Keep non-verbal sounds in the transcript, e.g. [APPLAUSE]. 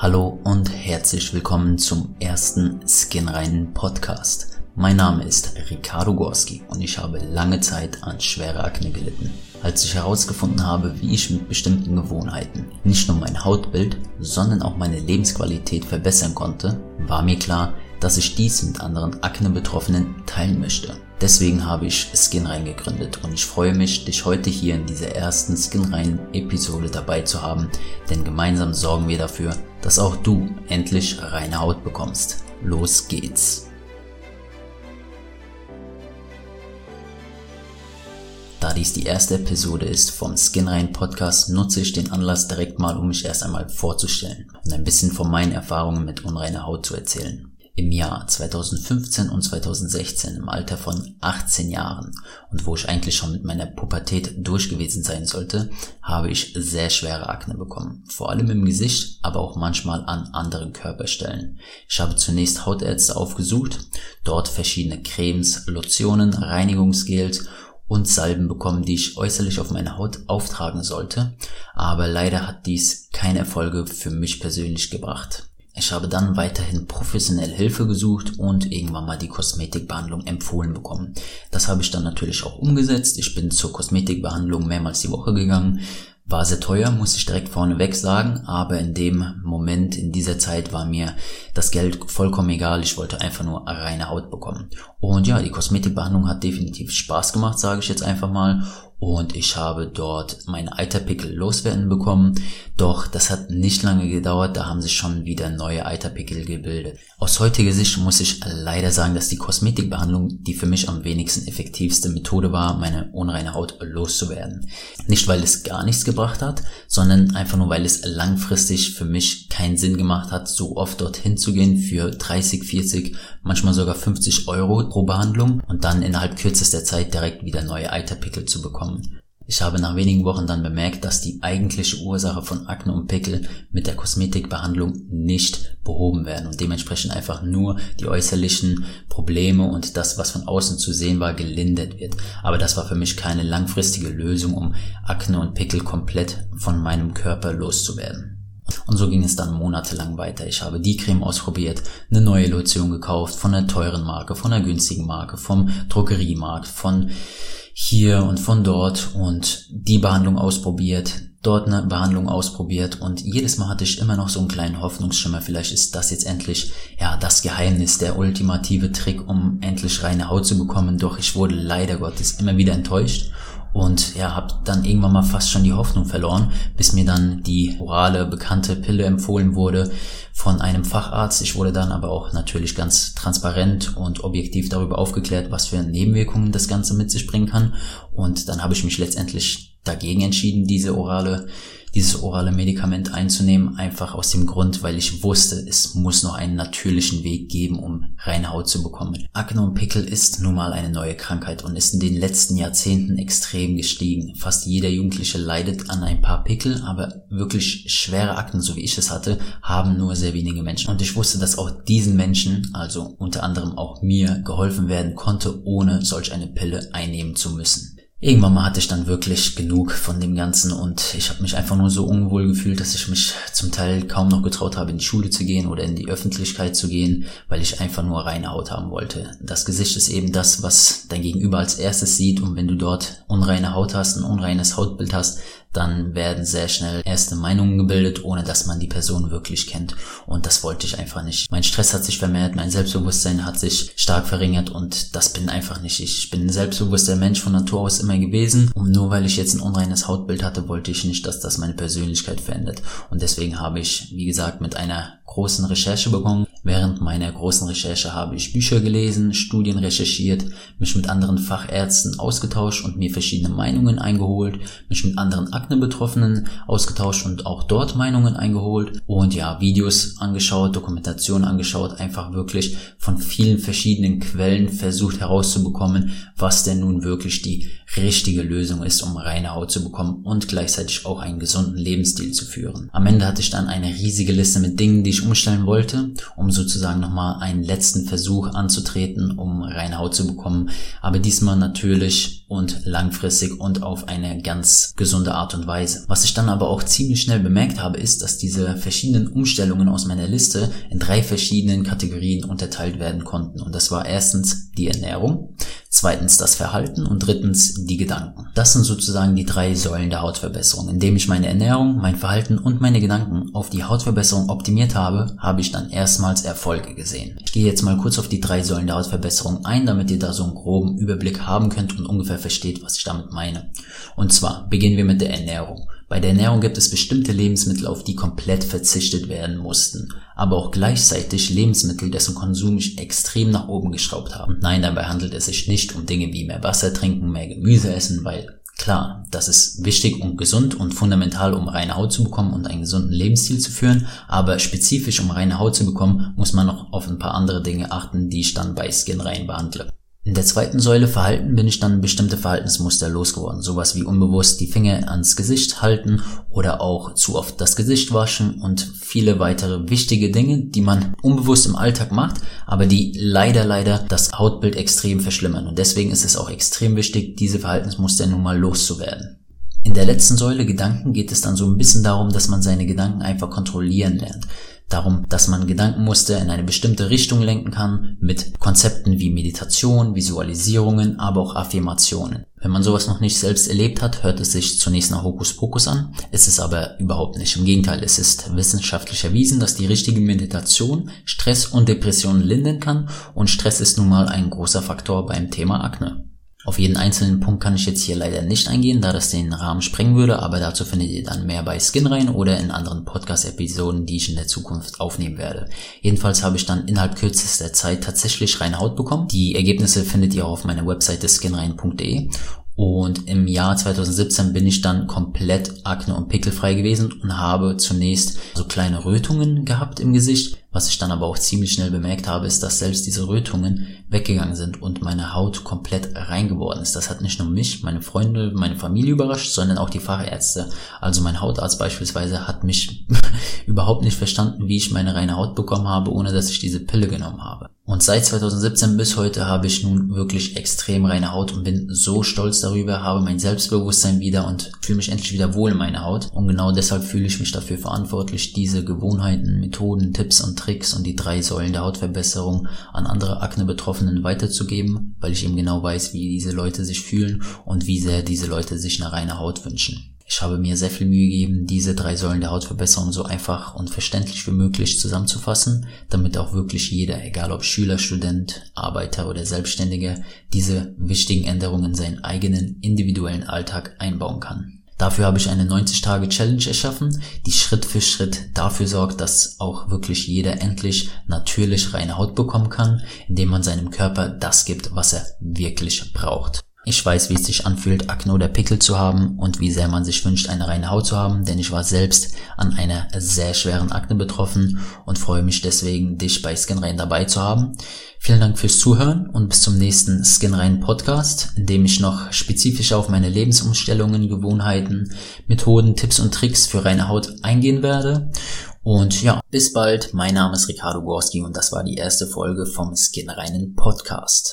Hallo und herzlich willkommen zum ersten Skinreinen Podcast. Mein Name ist Ricardo Gorski und ich habe lange Zeit an schwerer Akne gelitten. Als ich herausgefunden habe, wie ich mit bestimmten Gewohnheiten nicht nur mein Hautbild, sondern auch meine Lebensqualität verbessern konnte, war mir klar, dass ich dies mit anderen Akne-Betroffenen teilen möchte. Deswegen habe ich Skinrein gegründet und ich freue mich, dich heute hier in dieser ersten Skinrein-Episode dabei zu haben, denn gemeinsam sorgen wir dafür, dass auch du endlich reine Haut bekommst. Los geht's! Da dies die erste Episode ist vom Skinrein Podcast, nutze ich den Anlass direkt mal, um mich erst einmal vorzustellen und ein bisschen von meinen Erfahrungen mit unreiner Haut zu erzählen. Im Jahr 2015 und 2016 im Alter von 18 Jahren und wo ich eigentlich schon mit meiner Pubertät durch gewesen sein sollte, habe ich sehr schwere Akne bekommen. Vor allem im Gesicht, aber auch manchmal an anderen Körperstellen. Ich habe zunächst Hautärzte aufgesucht, dort verschiedene Cremes, Lotionen, Reinigungsgels und Salben bekommen, die ich äußerlich auf meine Haut auftragen sollte, aber leider hat dies keine Erfolge für mich persönlich gebracht. Ich habe dann weiterhin professionell Hilfe gesucht und irgendwann mal die Kosmetikbehandlung empfohlen bekommen. Das habe ich dann natürlich auch umgesetzt. Ich bin zur Kosmetikbehandlung mehrmals die Woche gegangen. War sehr teuer, muss ich direkt vorneweg sagen, aber in dem Moment, in dieser Zeit war mir das Geld vollkommen egal. Ich wollte einfach nur reine Haut bekommen. Und ja, die Kosmetikbehandlung hat definitiv Spaß gemacht, sage ich jetzt einfach mal und ich habe dort meine Eiterpickel loswerden bekommen. Doch das hat nicht lange gedauert, da haben sich schon wieder neue Eiterpickel gebildet. Aus heutiger Sicht muss ich leider sagen, dass die Kosmetikbehandlung die für mich am wenigsten effektivste Methode war, meine unreine Haut loszuwerden. Nicht weil es gar nichts gebracht hat, sondern einfach nur weil es langfristig für mich keinen Sinn gemacht hat, so oft dorthin zu gehen für 30, 40, manchmal sogar 50 Euro pro Behandlung und dann innerhalb kürzester Zeit direkt wieder neue Eiterpickel zu bekommen bekommen. Ich habe nach wenigen Wochen dann bemerkt, dass die eigentliche Ursache von Akne und Pickel mit der Kosmetikbehandlung nicht behoben werden und dementsprechend einfach nur die äußerlichen Probleme und das, was von außen zu sehen war, gelindert wird. Aber das war für mich keine langfristige Lösung, um Akne und Pickel komplett von meinem Körper loszuwerden. Und so ging es dann monatelang weiter. Ich habe die Creme ausprobiert, eine neue Lotion gekauft, von einer teuren Marke, von einer günstigen Marke, vom Drogeriemarkt, von hier und von dort und die Behandlung ausprobiert, dort eine Behandlung ausprobiert und jedes Mal hatte ich immer noch so einen kleinen Hoffnungsschimmer, vielleicht ist das jetzt endlich ja das Geheimnis, der ultimative Trick, um endlich reine Haut zu bekommen, doch ich wurde leider Gottes immer wieder enttäuscht und ja, habe dann irgendwann mal fast schon die Hoffnung verloren, bis mir dann die orale bekannte Pille empfohlen wurde von einem Facharzt. Ich wurde dann aber auch natürlich ganz transparent und objektiv darüber aufgeklärt, was für Nebenwirkungen das Ganze mit sich bringen kann. Und dann habe ich mich letztendlich dagegen entschieden, diese orale dieses orale Medikament einzunehmen, einfach aus dem Grund, weil ich wusste, es muss noch einen natürlichen Weg geben, um reine Haut zu bekommen. Akne und Pickel ist nun mal eine neue Krankheit und ist in den letzten Jahrzehnten extrem gestiegen. Fast jeder Jugendliche leidet an ein paar Pickel, aber wirklich schwere Akten, so wie ich es hatte, haben nur sehr wenige Menschen. Und ich wusste, dass auch diesen Menschen, also unter anderem auch mir, geholfen werden konnte, ohne solch eine Pille einnehmen zu müssen. Irgendwann mal hatte ich dann wirklich genug von dem Ganzen und ich habe mich einfach nur so unwohl gefühlt, dass ich mich zum Teil kaum noch getraut habe, in die Schule zu gehen oder in die Öffentlichkeit zu gehen, weil ich einfach nur reine Haut haben wollte. Das Gesicht ist eben das, was dein Gegenüber als erstes sieht und wenn du dort unreine Haut hast, ein unreines Hautbild hast, dann werden sehr schnell erste Meinungen gebildet, ohne dass man die Person wirklich kennt. Und das wollte ich einfach nicht. Mein Stress hat sich vermehrt, mein Selbstbewusstsein hat sich stark verringert und das bin einfach nicht ich. Ich bin ein selbstbewusster Mensch von Natur aus immer gewesen. Und nur weil ich jetzt ein unreines Hautbild hatte, wollte ich nicht, dass das meine Persönlichkeit verändert. Und deswegen habe ich, wie gesagt, mit einer großen Recherche begonnen. Während meiner großen Recherche habe ich Bücher gelesen, Studien recherchiert, mich mit anderen Fachärzten ausgetauscht und mir verschiedene Meinungen eingeholt, mich mit anderen Akne-Betroffenen ausgetauscht und auch dort Meinungen eingeholt und ja, Videos angeschaut, Dokumentation angeschaut, einfach wirklich von vielen verschiedenen Quellen versucht herauszubekommen, was denn nun wirklich die richtige Lösung ist, um reine Haut zu bekommen und gleichzeitig auch einen gesunden Lebensstil zu führen. Am Ende hatte ich dann eine riesige Liste mit Dingen, die ich umstellen wollte, um sozusagen nochmal einen letzten Versuch anzutreten, um reine Haut zu bekommen, aber diesmal natürlich und langfristig und auf eine ganz gesunde Art und Weise. Was ich dann aber auch ziemlich schnell bemerkt habe, ist, dass diese verschiedenen Umstellungen aus meiner Liste in drei verschiedenen Kategorien unterteilt werden konnten. Und das war erstens die Ernährung, zweitens das Verhalten und drittens die Gedanken. Das sind sozusagen die drei Säulen der Hautverbesserung. Indem ich meine Ernährung, mein Verhalten und meine Gedanken auf die Hautverbesserung optimiert habe, habe ich dann erstmals Erfolge gesehen. Ich gehe jetzt mal kurz auf die drei Säulen der Hautverbesserung ein, damit ihr da so einen groben Überblick haben könnt und ungefähr versteht, was ich damit meine. Und zwar beginnen wir mit der Ernährung. Bei der Ernährung gibt es bestimmte Lebensmittel, auf die komplett verzichtet werden mussten, aber auch gleichzeitig Lebensmittel, dessen Konsum ich extrem nach oben geschraubt habe. Und nein, dabei handelt es sich nicht um Dinge wie mehr Wasser trinken, mehr Gemüse essen, weil Klar, das ist wichtig und gesund und fundamental, um reine Haut zu bekommen und einen gesunden Lebensstil zu führen, aber spezifisch um reine Haut zu bekommen, muss man noch auf ein paar andere Dinge achten, die ich dann bei Skin rein behandle. In der zweiten Säule Verhalten bin ich dann bestimmte Verhaltensmuster losgeworden. Sowas wie unbewusst die Finger ans Gesicht halten oder auch zu oft das Gesicht waschen und viele weitere wichtige Dinge, die man unbewusst im Alltag macht, aber die leider, leider das Hautbild extrem verschlimmern. Und deswegen ist es auch extrem wichtig, diese Verhaltensmuster nun mal loszuwerden. In der letzten Säule Gedanken geht es dann so ein bisschen darum, dass man seine Gedanken einfach kontrollieren lernt darum, dass man Gedankenmuster in eine bestimmte Richtung lenken kann mit Konzepten wie Meditation, Visualisierungen, aber auch Affirmationen. Wenn man sowas noch nicht selbst erlebt hat, hört es sich zunächst nach Hokuspokus an, ist es aber überhaupt nicht. Im Gegenteil, es ist wissenschaftlich erwiesen, dass die richtige Meditation Stress und Depressionen lindern kann und Stress ist nun mal ein großer Faktor beim Thema Akne. Auf jeden einzelnen Punkt kann ich jetzt hier leider nicht eingehen, da das den Rahmen sprengen würde, aber dazu findet ihr dann mehr bei Skin rein oder in anderen Podcast-Episoden, die ich in der Zukunft aufnehmen werde. Jedenfalls habe ich dann innerhalb kürzester Zeit tatsächlich reine Haut bekommen. Die Ergebnisse findet ihr auch auf meiner Webseite skinrein.de und im Jahr 2017 bin ich dann komplett akne- und pickelfrei gewesen und habe zunächst so kleine Rötungen gehabt im Gesicht, was ich dann aber auch ziemlich schnell bemerkt habe, ist, dass selbst diese Rötungen weggegangen sind und meine Haut komplett rein geworden ist. Das hat nicht nur mich, meine Freunde, meine Familie überrascht, sondern auch die Fachärzte. Also mein Hautarzt beispielsweise hat mich [LAUGHS] überhaupt nicht verstanden, wie ich meine reine Haut bekommen habe, ohne dass ich diese Pille genommen habe. Und seit 2017 bis heute habe ich nun wirklich extrem reine Haut und bin so stolz darüber, habe mein Selbstbewusstsein wieder und fühle mich endlich wieder wohl in meiner Haut. Und genau deshalb fühle ich mich dafür verantwortlich, diese Gewohnheiten, Methoden, Tipps und Tricks und die drei Säulen der Hautverbesserung an andere Akne-Betroffenen weiterzugeben, weil ich eben genau weiß, wie diese Leute sich fühlen und wie sehr diese Leute sich eine reine Haut wünschen. Ich habe mir sehr viel Mühe gegeben, diese drei Säulen der Hautverbesserung so einfach und verständlich wie möglich zusammenzufassen, damit auch wirklich jeder, egal ob Schüler, Student, Arbeiter oder Selbstständiger, diese wichtigen Änderungen in seinen eigenen individuellen Alltag einbauen kann. Dafür habe ich eine 90-Tage-Challenge erschaffen, die Schritt für Schritt dafür sorgt, dass auch wirklich jeder endlich natürlich reine Haut bekommen kann, indem man seinem Körper das gibt, was er wirklich braucht. Ich weiß, wie es sich anfühlt, Akne oder Pickel zu haben und wie sehr man sich wünscht, eine reine Haut zu haben, denn ich war selbst an einer sehr schweren Akne betroffen und freue mich deswegen, dich bei SkinRain dabei zu haben. Vielen Dank fürs Zuhören und bis zum nächsten SkinRain Podcast, in dem ich noch spezifisch auf meine Lebensumstellungen, Gewohnheiten, Methoden, Tipps und Tricks für reine Haut eingehen werde. Und ja, bis bald. Mein Name ist Ricardo Gorski und das war die erste Folge vom SkinReinen Podcast.